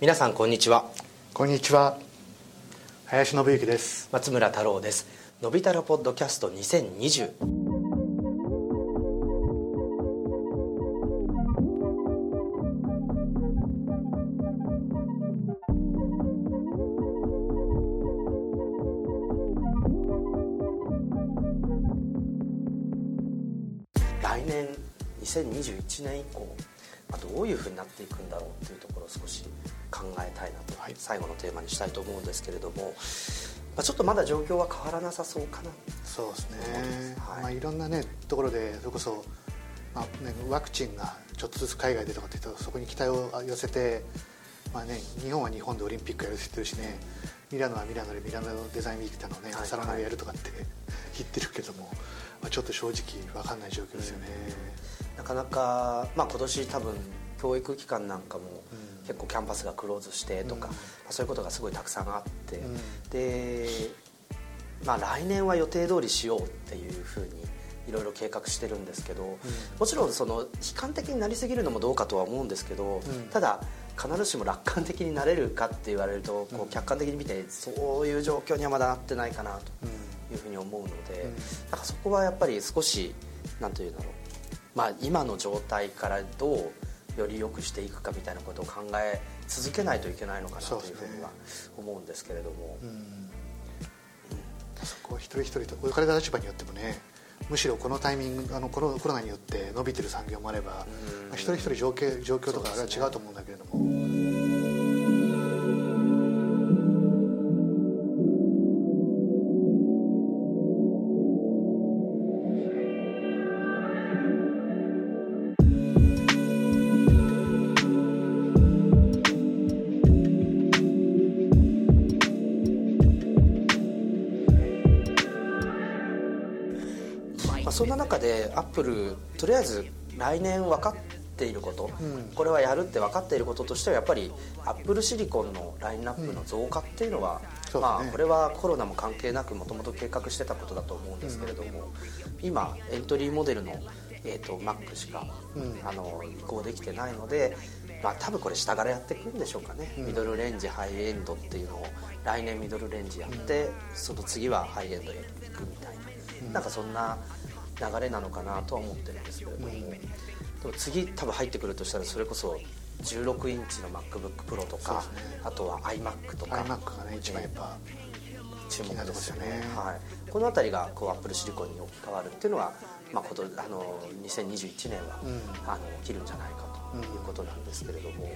皆さんこんにちは。こんにちは。林信之です。松村太郎です。のび太郎ポッドキャスト2020来年2021年以降まあどういうふうになっていくんだろうというところを少し考えたいなと、最後のテーマにしたいと思うんですけれども、まあ、ちょっとまだ状況は変わらなさそうかなそうですね、はい。まあ、いろんなねところでそれこそ、まあね、ワクチンがちょっとずつ海外でとかって言うとそこに期待を寄せて、まあね、日本は日本でオリンピックやるって言ってるしねミラノはミラノでミラノデザインウィークってのをねはい。サラノでやるとかって言ってるけども、まあ、ちょっと正直分かんない状況ですよね、なかなか、まあ、今年多分教育機関なんかも結構キャンパスがクローズしてとか、うん。まあそういうことがすごいたくさんあって、うん。で、まあ、来年は予定通りしようっていうふうにいろいろ計画してるんですけど、もちろんその悲観的になりすぎるのもどうかとは思うんですけど、うん。ただ必ずしも楽観的になれるかって言われるとこうん。う客観的に見てそういう状況にはまだなってないかなとうんいうふうに思うので、うん。なんかそこはやっぱり少しなんというんだろう、まあ、今の状態からどうより良くしていくかみたいなことを考え続けないといけないのかなというふうには思うんですけれども、うん。そこは一人一人と置かれた立場によってもねむしろこのタイミングあのコロコロナによって伸びてる産業もあれば、まあ一人一人状況状況とかあれは違うと思うん。だけれども、まあ、そんな中でアップルとりあえず来年分かっていること、うん。これはやるって分かっていることとしてはやっぱりアップルシリコンのラインナップの増加っていうのは、そうですね。まあ、これはコロナも関係なくもともと計画してたことだと思うんですけれども、今エントリーモデルの、えー、と Mac しか、うん。あの移行できてないので、まあ、多分これ下からやっていくんでしょうかね、うん。ミドルレンジハイエンドっていうのを来年ミドルレンジやって、その次はハイエンドへ行くみたいな、なんかそんな流れなのかなとは思ってるんですけれども、うんでも次多分入ってくるとしたらそれこそ16インチの MacBookPro とか、ね。あとは iMac とか iMac がね一番やっぱ注目ですよね。ね。はい、この辺りがこう Apple シリコンに置き換わるっていうのは、まあ、ことあの2021年は、うん。あの起きるんじゃないかということなんですけれども、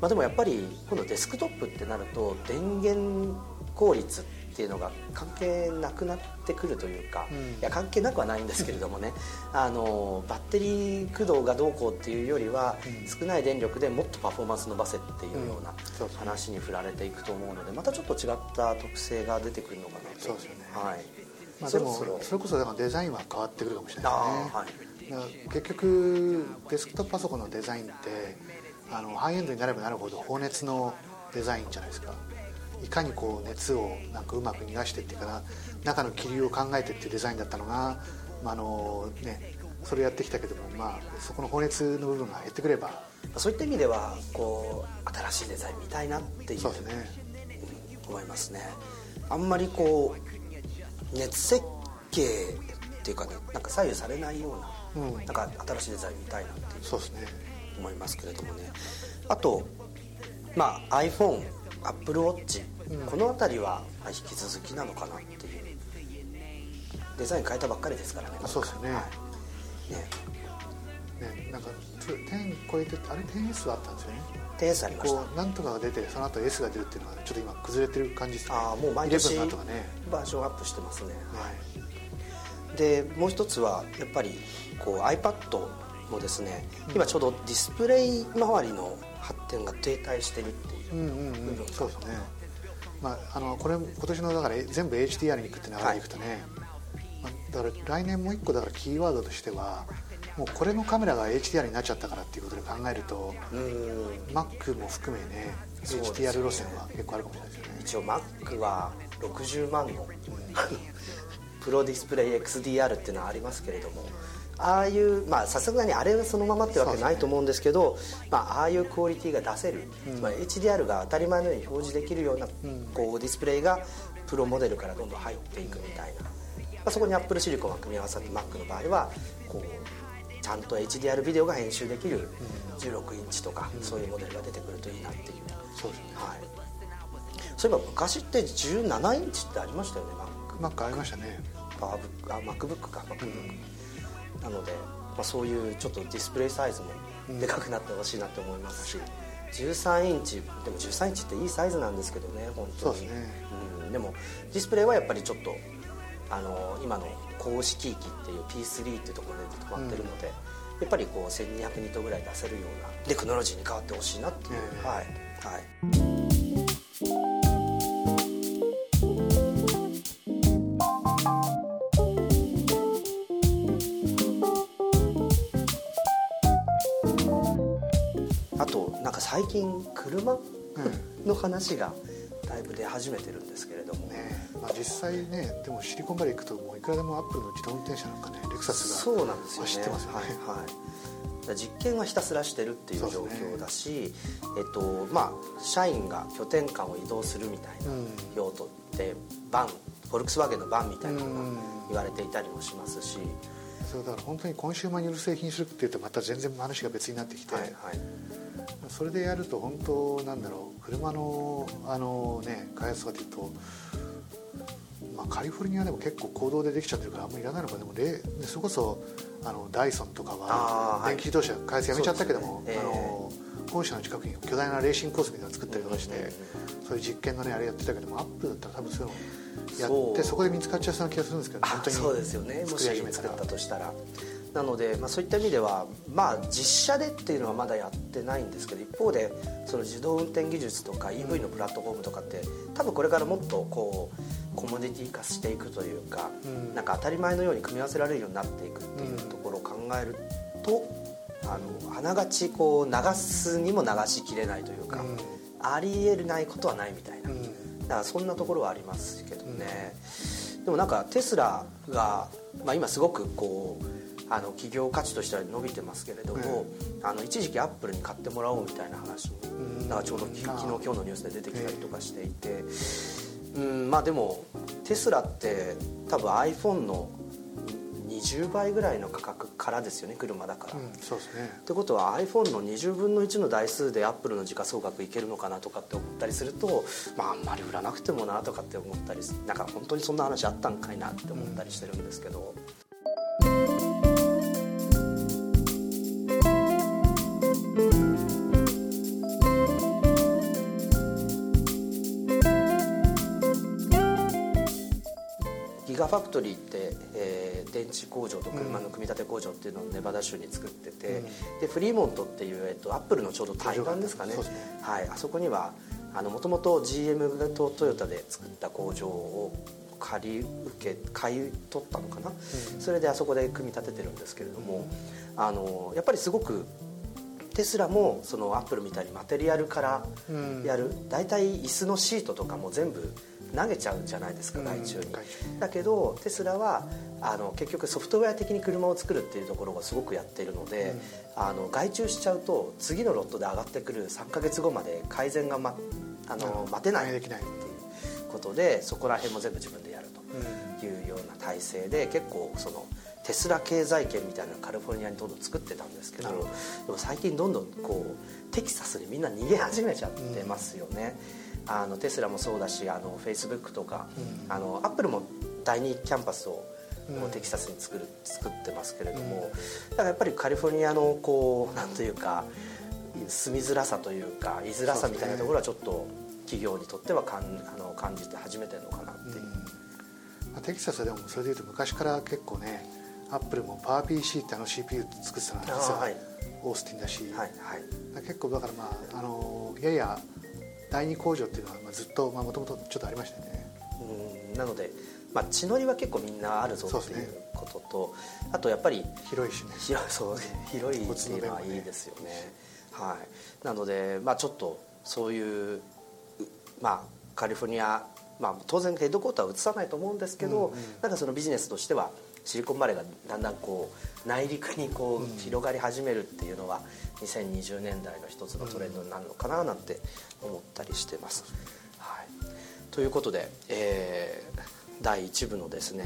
まあ、でもやっぱり今度デスクトップってなると電源効率っていうのが関係なくなってくるというか、うん。いや関係なくはないんですけれどもねあのバッテリー駆動がどうこうっていうよりは、うん。少ない電力でもっとパフォーマンス伸ばせっていうような話に振られていくと思うのでまたちょっと違った特性が出てくるのかなとそうですよね。はい。まあ、でもそれこそだからデザインは変わってくるかもしれないあですねーはい。結局デスクトップパソコンのデザインってあのハイエンドになればなるほど放熱のデザインじゃないですかいかにこう熱をなんかうまく逃がしてっていうかな中の気流を考えてっていうデザインだったのが、まああのね、それやってきたけども、まあ、そこの放熱の部分が減ってくればそういった意味ではこう新しいデザイン見たいなっていうそうですね。思いますね。あんまりこう熱設計っていうかねなんか左右されないような,、うん。なんか新しいデザイン見たいなっていうそうですね。思いますけれどもね。あとまあ iPhoneAppleWatch、うんこの辺りはまあ引き続きなのかなっていう。デザイン変えたばっかりですからね。あそうですよね。はい。ね。ねなんか10超えてあれ 10S はあったんですよね。点数ありました。こうなんとかが出てその後 S が出るっていうのはちょっと今崩れてる感じですね。ああもう毎年11の後がね。バージョンアップしてますね、はい。でもう一つはやっぱりこう iPad もですね、今ちょうどディスプレイ周りの発展が停滞してるっていううんうんうん。そうですね。まああのこれ今年のだから全部 HDR に行くって流れでい。くとね、まあ、だから来年もう一個だからキーワードとしてはもうこれのカメラが HDR になっちゃったからっていうことで考えるとうん。Mac も含めね HDR 路線は結構あるかもしれないですよね。一応 Mac は60万のプロディスプレイ XDR っていうのはありますけれどもああいうまあさすがにあれはそのままってわけないと思うんですけどまあ、ああいうクオリティが出せる、つまり HDR が当たり前のように表示できるような、こうディスプレイがプロモデルからどんどん入っていくみたいな、まあ、そこにアップルシリコンが組み合わさって Mac の場合はこうちゃんと HDR ビデオが編集できる16インチとか、そういうモデルが出てくるといいなっていう。そうですね。はい。そういえば昔って17インチってありましたよね Mac Mac ありましたね。MacBook か MacBook、なので、まあ、そういうちょっとディスプレイサイズもでかくなってほしいなって思いますし、13インチでも13インチっていいサイズなんですけどね本当に。ね。うん、でもディスプレイはやっぱりちょっとあの今の公式機っていう P3 っていうところで止まってるので、やっぱりこう1200ニットぐらい出せるようなテクノロジーに変わってほしいなっていう、ええはい。はいあとなんか最近車の話がだいぶ出始めてるんですけれども、ねまあ、実際ねでもシリコンバレー行くともういくらでもアップルの自動運転車なんかね。レクサスが。そうなんですよね。走ってますよね。はいはい。だから実験はひたすらしてるっていう状況だし、えっとまあ社員が拠点間を移動するみたいなうん。用途ってバンフォルクスワーゲンのバンみたいなのがうん。言われていたりもしますし、そうだから本当にコンシューマーによる製品するっていうとまた全然話が別になってきて、はいはいそれでやると本当なんだろう。車のあのね開発とかでいうと、まあ、カリフォルニアでも結構行動でできちゃってるからあんまりいらないのかでもレでそれこそあのダイソンとかははい。電気自動車開発やめちゃったけども、そうですね。あの本社の近くに巨大なレーシングコースみたいなの作ったりとかして、うんうんうんそういう実験のねあれやってたけどもアップルだったら多分そういうのやってそこで見つかっちゃいそうな気がするんですけどあ本当にそうですよね。もし作りたとしたらなので、まあ、そういった意味では、まあ、実写でっていうのはまだやってないんですけど一方でその自動運転技術とか EV のプラットフォームとかって多分これからもっとこうコモディティ化していくというか、うん。なんか当たり前のように組み合わせられるようになっていくっていうところを考えると、あのあながちこう流すにも流しきれないというか、うん。ありえないことはないみたいな。うん。だからそんなところはありますけどね、でもなんかテスラが、まあ、今すごくこうあの企業価値としては伸びてますけれども、あの一時期アップルに買ってもらおうみたいな話も、うん。ちょうど昨日今日のニュースで出てきたりとかしていて、うんまあでもテスラって多分 iPhone の20倍ぐらいの価格からですよね車だから。うんそうですね。ってことは iPhone の20分の1の台数でアップルの時価総額いけるのかなとかって思ったりすると、まあ、あんまり売らなくてもなとかって思ったりすなんか本当にそんな話あったんかいなって思ったりしてるんですけど、ギガファクトリーって、えー電池工場と車の組み立て工場っていうのをネバダ州に作ってて、でフリーモントっていう、えっと、アップルのちょうど対岸ですかね。ね。はい、あそこにはもともと GM とトヨタで作った工場を借り受け買い取ったのかな、それであそこで組み立ててるんですけれども、あのやっぱりすごくテスラもそのアップルみたいにマテリアルからうん。やる、大体椅子のシートとかも全部投げちゃうじゃないですかうん。外注に、だけどテスラはあの結局ソフトウェア的に車を作るっていうところがすごくやっているので、あの外注しちゃうと次のロットで上がってくる3か月後まで改善が、ま、あの待てないっていうことでそこら辺も全部自分でやるというような体制で結構そのテスラ経済圏みたいなのをカリフォルニアにどんどん作ってたんですけどでも最近どんどんこうテキサスにみんな逃げ始めちゃってますよね、あのテスラもそうだしあのフェイスブックとか、うん。あのアップルも第2キャンパスをうん。テキサスに作る作ってますけれども、だからやっぱりカリフォルニアのこうなんというか住みづらさというか居づらさみたいなところはちょっと企業にとってはかんあの感じて始めてるのかなっていう。まあテキサスでもそれでいうと昔から結構ねアップルもパワー PC ってあの CPU 作ってたのは実はオースティンだし、はいはい。だ結構だからまああのやや第二工場っていうのはまあずっともともとちょっとありましたよね。うんなので、まあ、血のりは結構みんなあるぞっていうことと、あとやっぱり広いしね。広いそう広いっていうのはいいですよね。はい。なので、まあ、ちょっとそういううまあカリフォルニア、まあ、当然ヘッドコーターは移さないと思うんですけど、うんうん。なんかそのビジネスとしてはシリコンバレーがだんだんこう内陸にこう広がり始めるっていうのは2020年代の一つのトレンドになるのかななんて思ったりしてます。はい、ということで、えー、第1部のですね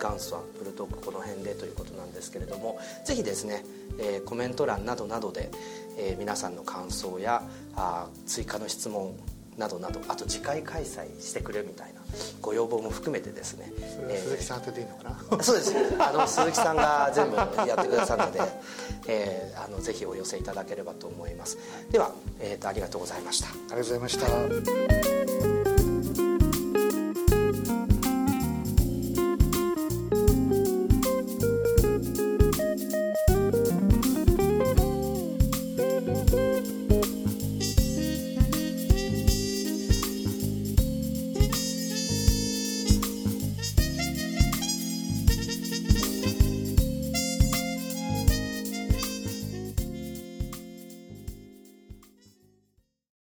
元祖アップルトークこの辺でということなんですけれどもぜひですね、えー、コメント欄などなどで、えー、皆さんの感想やあ追加の質問などなどあと次回開催してくれみたいなご要望も含めてですね。鈴木さん当てていいのかな？そうです。あの鈴木さんが 全部やってくださるので、えー、あのぜひお寄せいただければと思います。では、えーと、ありがとうございました。ありがとうございました